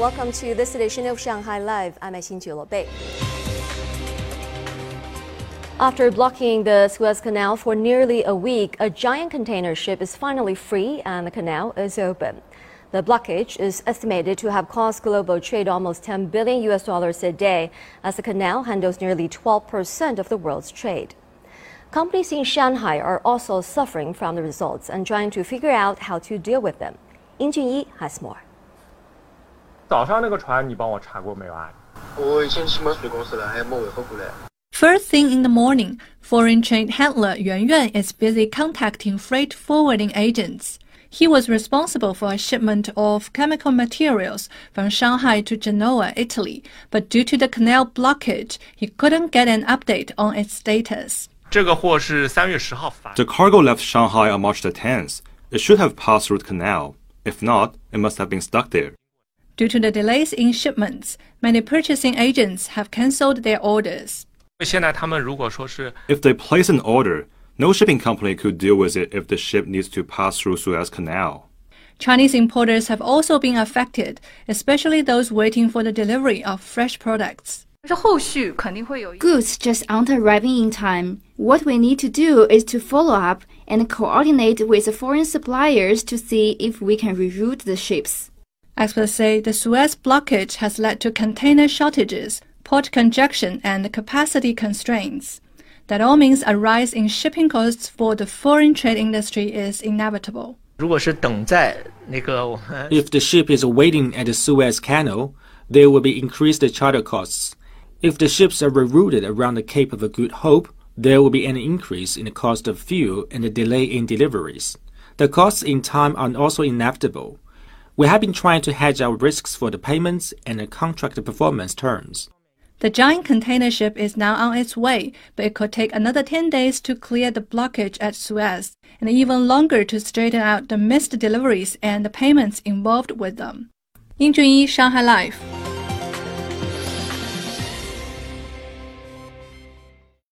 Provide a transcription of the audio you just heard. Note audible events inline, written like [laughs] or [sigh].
Welcome to this edition of Shanghai Live. I'm Xin Bei. After blocking the Suez Canal for nearly a week, a giant container ship is finally free and the canal is open. The blockage is estimated to have cost global trade almost 10 billion US dollars a day, as the canal handles nearly 12% of the world's trade. Companies in Shanghai are also suffering from the results and trying to figure out how to deal with them. Ying Junyi has more. 早上那个船你帮我查过没有啊？我已经去买水公司了，还没尾货过来。First thing in the morning, foreign trade handler Yuan Yuan is busy contacting freight forwarding agents. He was responsible for a shipment of chemical materials from Shanghai to Genoa, Italy, but due to the canal blockage, he couldn't get an update on its status. The cargo left Shanghai on March the 10th. It should have passed through the canal. If not, it must have been stuck there. Due to the delays in shipments, many purchasing agents have cancelled their orders. If they place an order, no shipping company could deal with it if the ship needs to pass through Suez Canal. Chinese importers have also been affected, especially those waiting for the delivery of fresh products. Goods just aren't arriving in time. What we need to do is to follow up and coordinate with foreign suppliers to see if we can reroute the ships. Experts say the Suez blockage has led to container shortages, port congestion, and capacity constraints. That all means a rise in shipping costs for the foreign trade industry is inevitable. [laughs] If the ship is waiting at the Suez Canal, there will be increased charter costs. If the ships are rerouted around the Cape of Good Hope, there will be an increase in the cost of fuel and a delay in deliveries. The costs in time are also inevitable. We have been trying to hedge our risks for the payments and the contract performance terms. The giant container ship is now on its way, but it could take another 10 days to clear the blockage at Suez, and even longer to straighten out the missed deliveries and the payments involved with them. Ying Junyi, Shanghai Live.